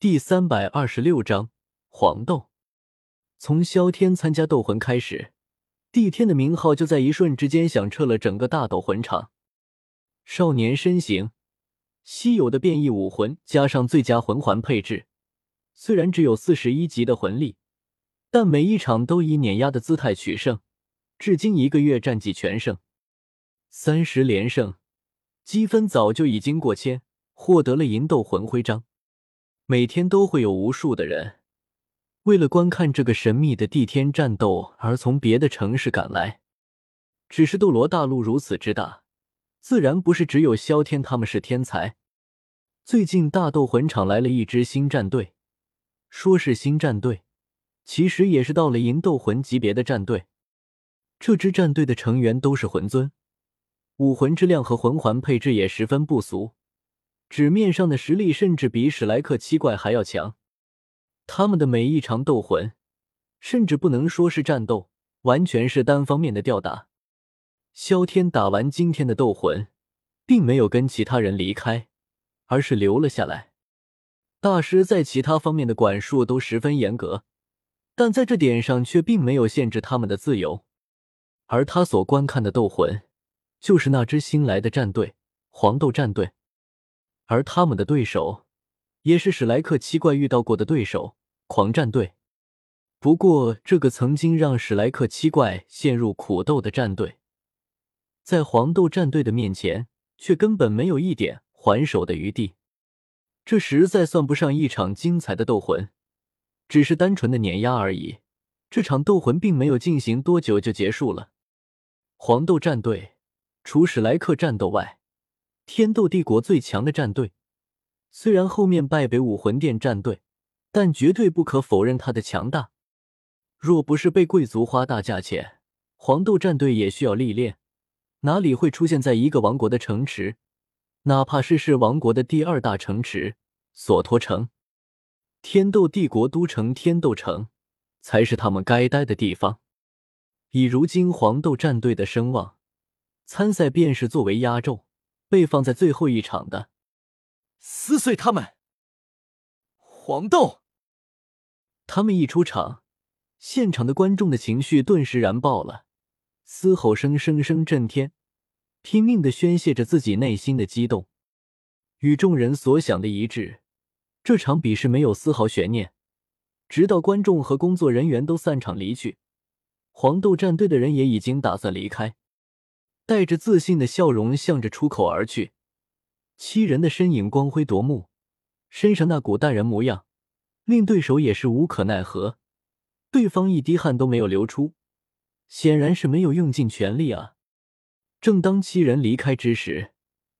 第三百二十六章黄豆。从萧天参加斗魂开始，帝天的名号就在一瞬之间响彻了整个大斗魂场。少年身形，稀有的变异武魂加上最佳魂环配置，虽然只有四十一级的魂力，但每一场都以碾压的姿态取胜。至今一个月战绩全胜，三十连胜，积分早就已经过千，获得了银斗魂徽章。每天都会有无数的人为了观看这个神秘的地天战斗而从别的城市赶来。只是斗罗大陆如此之大，自然不是只有萧天他们是天才。最近大斗魂场来了一支新战队，说是新战队，其实也是到了银斗魂级别的战队。这支战队的成员都是魂尊，武魂质量和魂环配置也十分不俗。纸面上的实力甚至比史莱克七怪还要强，他们的每一场斗魂，甚至不能说是战斗，完全是单方面的吊打。萧天打完今天的斗魂，并没有跟其他人离开，而是留了下来。大师在其他方面的管束都十分严格，但在这点上却并没有限制他们的自由。而他所观看的斗魂，就是那支新来的战队——黄豆战队。而他们的对手，也是史莱克七怪遇到过的对手——狂战队。不过，这个曾经让史莱克七怪陷入苦斗的战队，在黄豆战队的面前，却根本没有一点还手的余地。这实在算不上一场精彩的斗魂，只是单纯的碾压而已。这场斗魂并没有进行多久就结束了。黄豆战队除史莱克战斗外，天斗帝国最强的战队，虽然后面败北武魂殿战队，但绝对不可否认他的强大。若不是被贵族花大价钱，黄豆战队也需要历练，哪里会出现在一个王国的城池？哪怕是是王国的第二大城池索托城，天斗帝国都城天斗城，才是他们该待的地方。以如今黄豆战队的声望，参赛便是作为压轴。被放在最后一场的，撕碎他们！黄豆，他们一出场，现场的观众的情绪顿时燃爆了，嘶吼声声声震天，拼命的宣泄着自己内心的激动，与众人所想的一致。这场比试没有丝毫悬念，直到观众和工作人员都散场离去，黄豆战队的人也已经打算离开。带着自信的笑容，向着出口而去。七人的身影光辉夺目，身上那股淡然模样，令对手也是无可奈何。对方一滴汗都没有流出，显然是没有用尽全力啊！正当七人离开之时，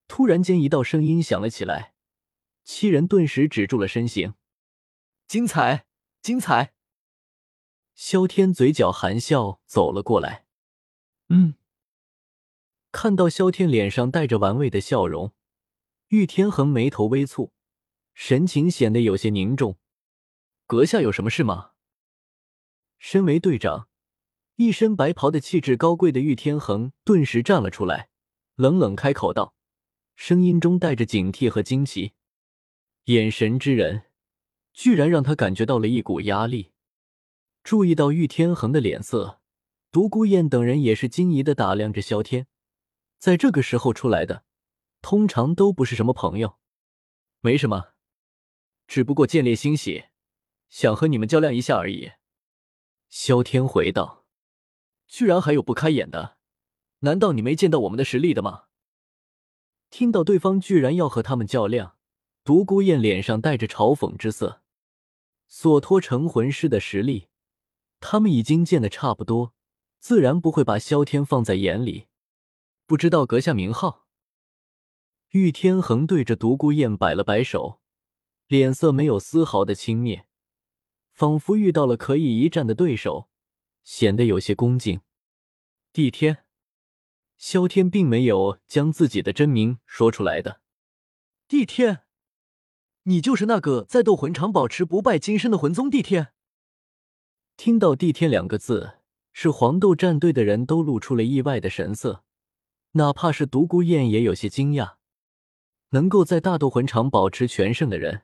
突然间一道声音响了起来，七人顿时止住了身形。精彩，精彩！萧天嘴角含笑走了过来。嗯。看到萧天脸上带着玩味的笑容，玉天恒眉头微蹙，神情显得有些凝重。阁下有什么事吗？身为队长，一身白袍的气质高贵的玉天恒顿时站了出来，冷冷开口道，声音中带着警惕和惊奇，眼神之人，居然让他感觉到了一股压力。注意到玉天恒的脸色，独孤雁等人也是惊疑的打量着萧天。在这个时候出来的，通常都不是什么朋友。没什么，只不过见猎欣喜，想和你们较量一下而已。萧天回道：“居然还有不开眼的，难道你没见到我们的实力的吗？”听到对方居然要和他们较量，独孤雁脸上带着嘲讽之色。索托成魂师的实力，他们已经见得差不多，自然不会把萧天放在眼里。不知道阁下名号？玉天恒对着独孤雁摆了摆手，脸色没有丝毫的轻蔑，仿佛遇到了可以一战的对手，显得有些恭敬。帝天，萧天并没有将自己的真名说出来的。帝天，你就是那个在斗魂场保持不败金身的魂宗帝天？听到“帝天”两个字，是黄豆战队的人都露出了意外的神色。哪怕是独孤雁也有些惊讶，能够在大斗魂场保持全胜的人，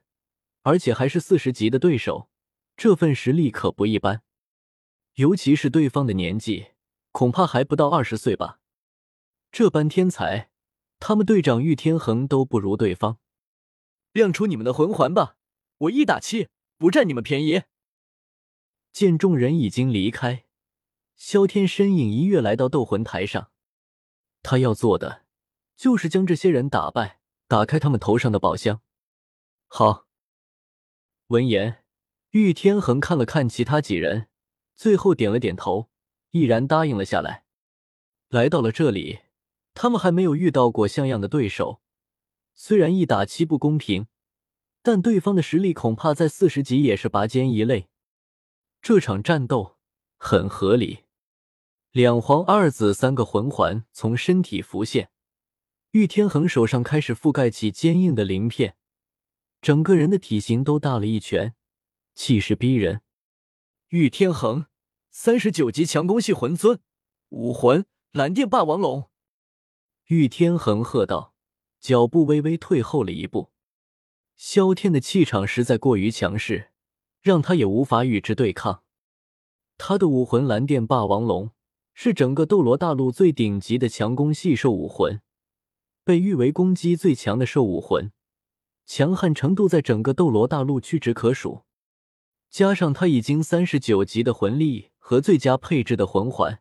而且还是四十级的对手，这份实力可不一般。尤其是对方的年纪，恐怕还不到二十岁吧。这般天才，他们队长玉天恒都不如对方。亮出你们的魂环吧，我一打七，不占你们便宜。见众人已经离开，萧天身影一跃来到斗魂台上。他要做的就是将这些人打败，打开他们头上的宝箱。好。闻言，玉天恒看了看其他几人。最后点了点头，毅然答应了下来。来到了这里，他们还没有遇到过像样的对手。虽然一打七不公平，但对方的实力恐怕在四十级也是拔尖一类。这场战斗很合理。两黄二紫三个魂环从身体浮现，玉天恒手上开始覆盖起坚硬的鳞片，整个人的体型都大了一圈，气势逼人。玉天恒，三十九级强攻系魂尊，武魂蓝电霸王龙。玉天恒喝道，脚步微微退后了一步。萧天的气场实在过于强势，让他也无法与之对抗。他的武魂蓝电霸王龙是整个斗罗大陆最顶级的强攻系兽武魂，被誉为攻击最强的兽武魂，强悍程度在整个斗罗大陆屈指可数。加上他已经三十九级的魂力和最佳配置的魂环，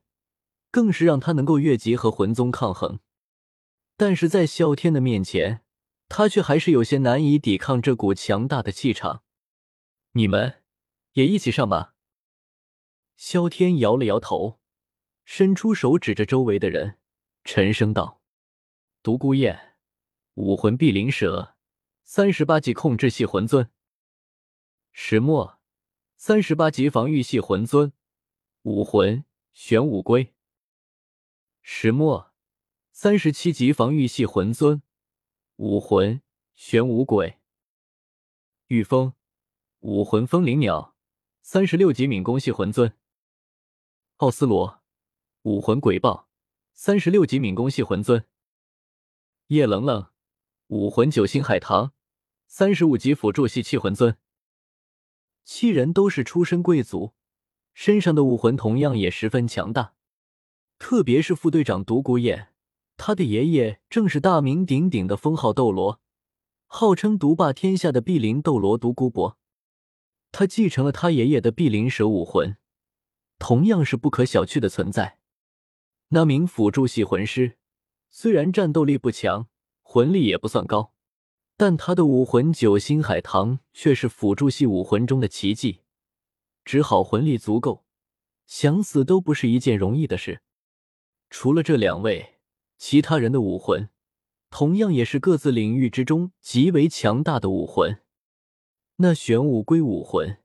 更是让他能够越级和魂宗抗衡。但是在啸天的面前，他却还是有些难以抵抗这股强大的气场。你们也一起上吧。萧天摇了摇头，伸出手指着周围的人，沉声道：“独孤雁，武魂碧鳞蛇，三十八级控制系魂尊。石墨。”三十八级防御系魂尊，武魂玄武龟；石墨，三十七级防御系魂尊，武魂玄武鬼；御风，武魂风灵鸟，三十六级敏攻系魂尊；奥斯罗，武魂鬼豹，三十六级敏攻系魂尊；叶冷冷，武魂九星海棠，三十五级辅助系气魂尊。七人都是出身贵族，身上的武魂同样也十分强大。特别是副队长独孤雁，他的爷爷正是大名鼎鼎的封号斗罗，号称独霸天下的碧鳞斗罗独孤博。他继承了他爷爷的碧鳞蛇武魂，同样是不可小觑的存在。那名辅助系魂师虽然战斗力不强，魂力也不算高。但他的武魂九星海棠却是辅助系武魂中的奇迹，只好魂力足够，想死都不是一件容易的事。除了这两位，其他人的武魂同样也是各自领域之中极为强大的武魂。那玄武龟武魂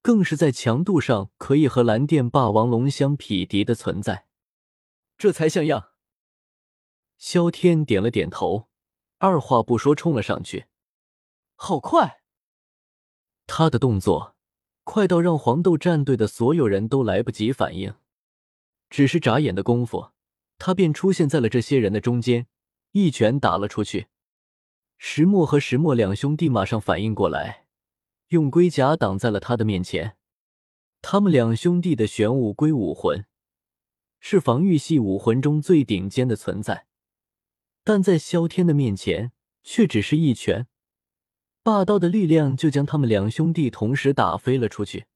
更是在强度上可以和蓝电霸王龙相匹敌的存在，这才像样。萧天点了点头。二话不说冲了上去，好快！他的动作快到让黄豆战队的所有人都来不及反应，只是眨眼的功夫，他便出现在了这些人的中间，一拳打了出去。石墨和石墨两兄弟马上反应过来，用龟甲挡在了他的面前。他们两兄弟的玄武龟武魂是防御系武魂中最顶尖的存在。但在萧天的面前，却只是一拳，霸道的力量就将他们两兄弟同时打飞了出去。